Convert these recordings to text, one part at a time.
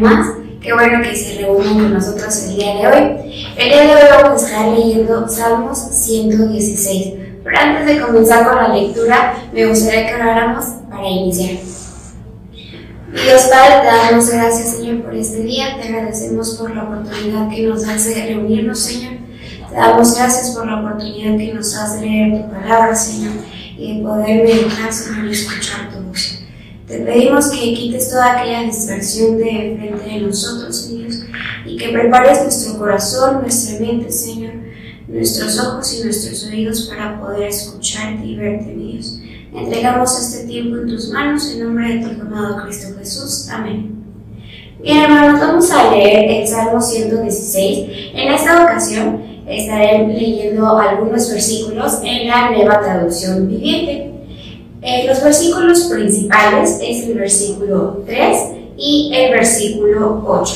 más. Qué bueno que se reúnen con nosotros el día de hoy. El día de hoy vamos a estar leyendo Salmos 116. Pero antes de comenzar con la lectura, me gustaría que oráramos para iniciar. Dios Padre, te damos gracias, Señor, por este día. Te agradecemos por la oportunidad que nos das de reunirnos, Señor. Te damos gracias por la oportunidad que nos das de leer tu palabra, Señor, y de poder meditar, Señor, y escuchar. Te pedimos que quites toda aquella distracción de frente de nosotros, Dios, y que prepares nuestro corazón, nuestra mente, Señor, nuestros ojos y nuestros oídos para poder escucharte y verte, Dios. Entregamos este tiempo en tus manos en nombre de tu amado Cristo Jesús. Amén. Bien, hermanos, vamos a leer el Salmo 116. En esta ocasión estaré leyendo algunos versículos en la nueva traducción viviente. Eh, los versículos principales es el versículo 3 y el versículo 8.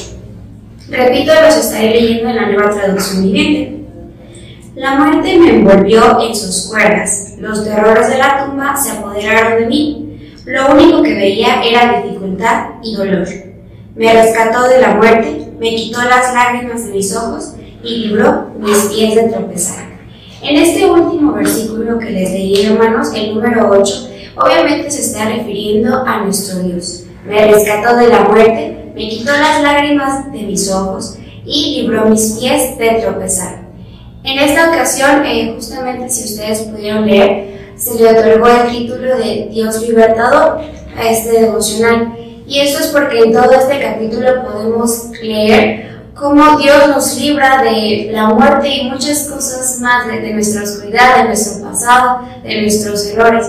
Repito, los estaré leyendo en la nueva traducción viviente. La muerte me envolvió en sus cuerdas, los terrores de la tumba se apoderaron de mí. Lo único que veía era dificultad y dolor. Me rescató de la muerte, me quitó las lágrimas de mis ojos y libró mis pies de tropezar. En este último versículo que les leí, hermanos, el número 8, obviamente se está refiriendo a nuestro Dios. Me rescató de la muerte, me quitó las lágrimas de mis ojos y libró mis pies de tropezar. En esta ocasión, eh, justamente si ustedes pudieron leer, se le otorgó el título de Dios libertador a este devocional. Y eso es porque en todo este capítulo podemos leer cómo Dios nos libra de la muerte y muchas cosas más, de, de nuestra oscuridad, de nuestro pasado, de nuestros errores.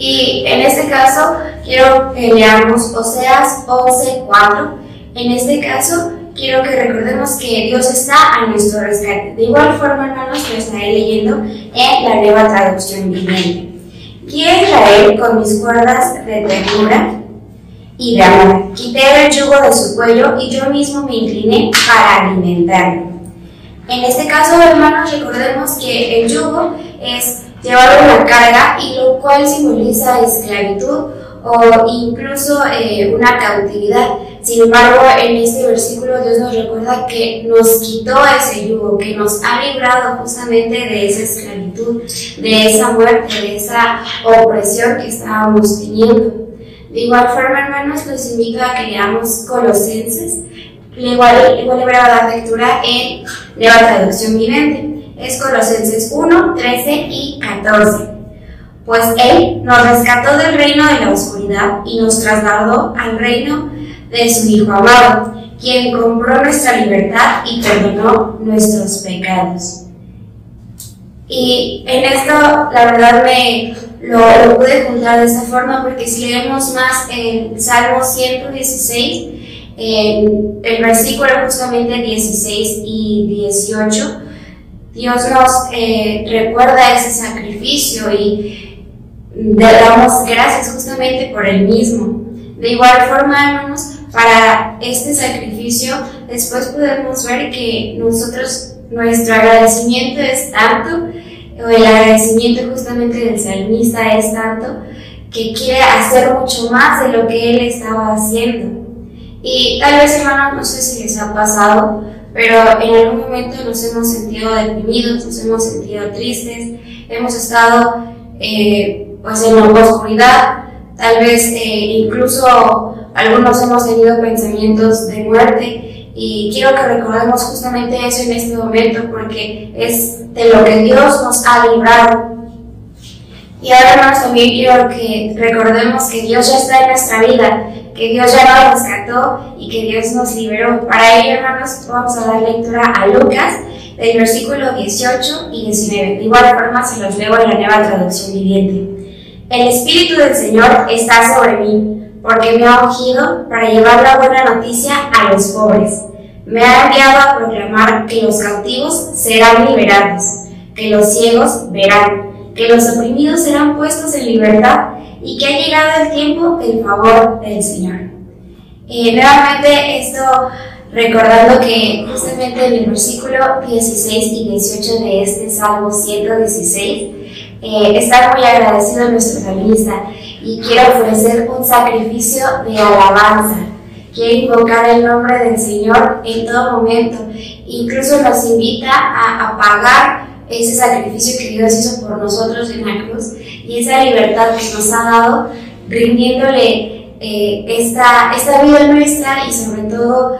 Y en este caso, quiero que leamos Oseas 11:4. En este caso, quiero que recordemos que Dios está a nuestro rescate. De igual forma, hermanos, lo estaré leyendo en la nueva traducción viviente. Guía Israel con mis cuerdas de ternura y de amor. Quité el yugo de su cuello y yo mismo me incliné para alimentarlo. En este caso, hermanos, recordemos que el yugo es llevar una carga y lo cual simboliza esclavitud o incluso eh, una cautividad. Sin embargo, en este versículo Dios nos recuerda que nos quitó ese yugo, que nos ha librado justamente de esa esclavitud, de esa muerte, de esa opresión que estábamos teniendo. De igual forma, hermanos, los invito a que leamos Colosenses. Igual, igual le voy a dar lectura en Nueva Traducción Viviente. Es Colosenses 1, 13 y 14 pues Él nos rescató del reino de la oscuridad y nos trasladó al reino de su Hijo amado, quien compró nuestra libertad y perdonó nuestros pecados. Y en esto, la verdad, me lo, pude juntar de esta forma porque si leemos más en Salmo 116, en el versículo justamente 16 y 18, Dios nos eh, recuerda ese sacrificio y damos gracias justamente por el mismo. De igual forma, hermanos, para este sacrificio, después podemos ver que nosotros, nuestro agradecimiento es tanto, o el agradecimiento justamente del salmista es tanto, que quiere hacer mucho más de lo que él estaba haciendo. Y tal vez, hermanos, no sé si les ha pasado, pero en algún momento nos hemos sentido deprimidos, nos hemos sentido tristes, hemos estado eh, pues en la oscuridad, tal vez eh, incluso algunos hemos tenido pensamientos de muerte. Y quiero que recordemos justamente eso en este momento porque es de lo que Dios nos ha librado. Y además también quiero que recordemos que Dios ya está en nuestra vida, que Dios ya nos rescató y que Dios nos liberó. Para ello, hermanos, vamos a dar lectura a Lucas del versículo 18 y 19. De igual forma se los leo en la nueva traducción viviente. El Espíritu del Señor está sobre mí, porque me ha ungido para llevar la buena noticia a los pobres. Me ha enviado a proclamar que los cautivos serán liberados, que los ciegos verán, que los oprimidos serán puestos en libertad y que ha llegado el tiempo del favor del Señor. Nuevamente esto recordando que justamente en el versículo 16 y 18 de este Salmo 116 eh, estar muy agradecido nuestro salmista y quiero ofrecer un sacrificio de alabanza. quiere invocar el nombre del Señor en todo momento. Incluso nos invita a, a pagar ese sacrificio que Dios hizo por nosotros en la cruz y esa libertad que nos ha dado, rindiéndole eh, esta, esta vida nuestra y sobre todo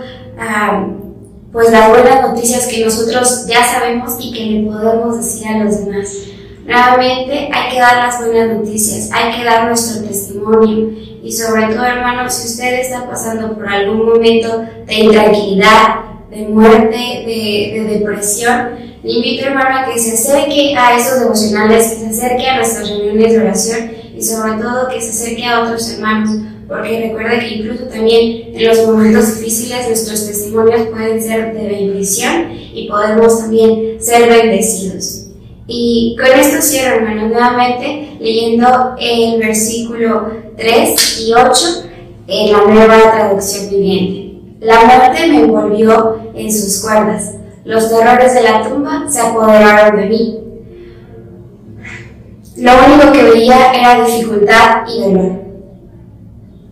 pues las buenas noticias que nosotros ya sabemos y que le podemos decir a los demás. Nuevamente hay que dar las buenas noticias, hay que dar nuestro testimonio y sobre todo hermanos, si usted está pasando por algún momento de intranquilidad, de muerte, de, de depresión, le invito hermano a que se acerque a esos devocionales, que se acerque a nuestras reuniones de oración y sobre todo que se acerque a otros hermanos, porque recuerda que incluso también en los momentos difíciles nuestros testimonios pueden ser de bendición y podemos también ser bendecidos. Y con esto cierro, hermano, nuevamente leyendo el versículo 3 y 8 en la nueva traducción viviente. La muerte me envolvió en sus cuerdas, los terrores de la tumba se apoderaron de mí. Lo único que veía era dificultad y dolor.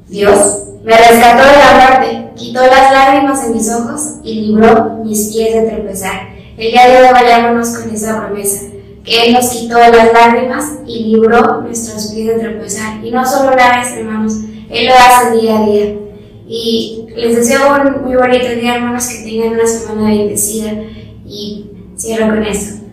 Dios me rescató de la muerte, quitó las lágrimas de mis ojos y libró mis pies de tropezar. El día de hoy vayámonos con esa promesa que Él nos quitó las lágrimas y libró nuestros pies de tropezar. Y no solo una vez, hermanos, Él lo hace día a día. Y les deseo un muy bonito día, hermanos, que tengan una semana bendecida. Y cierro con eso.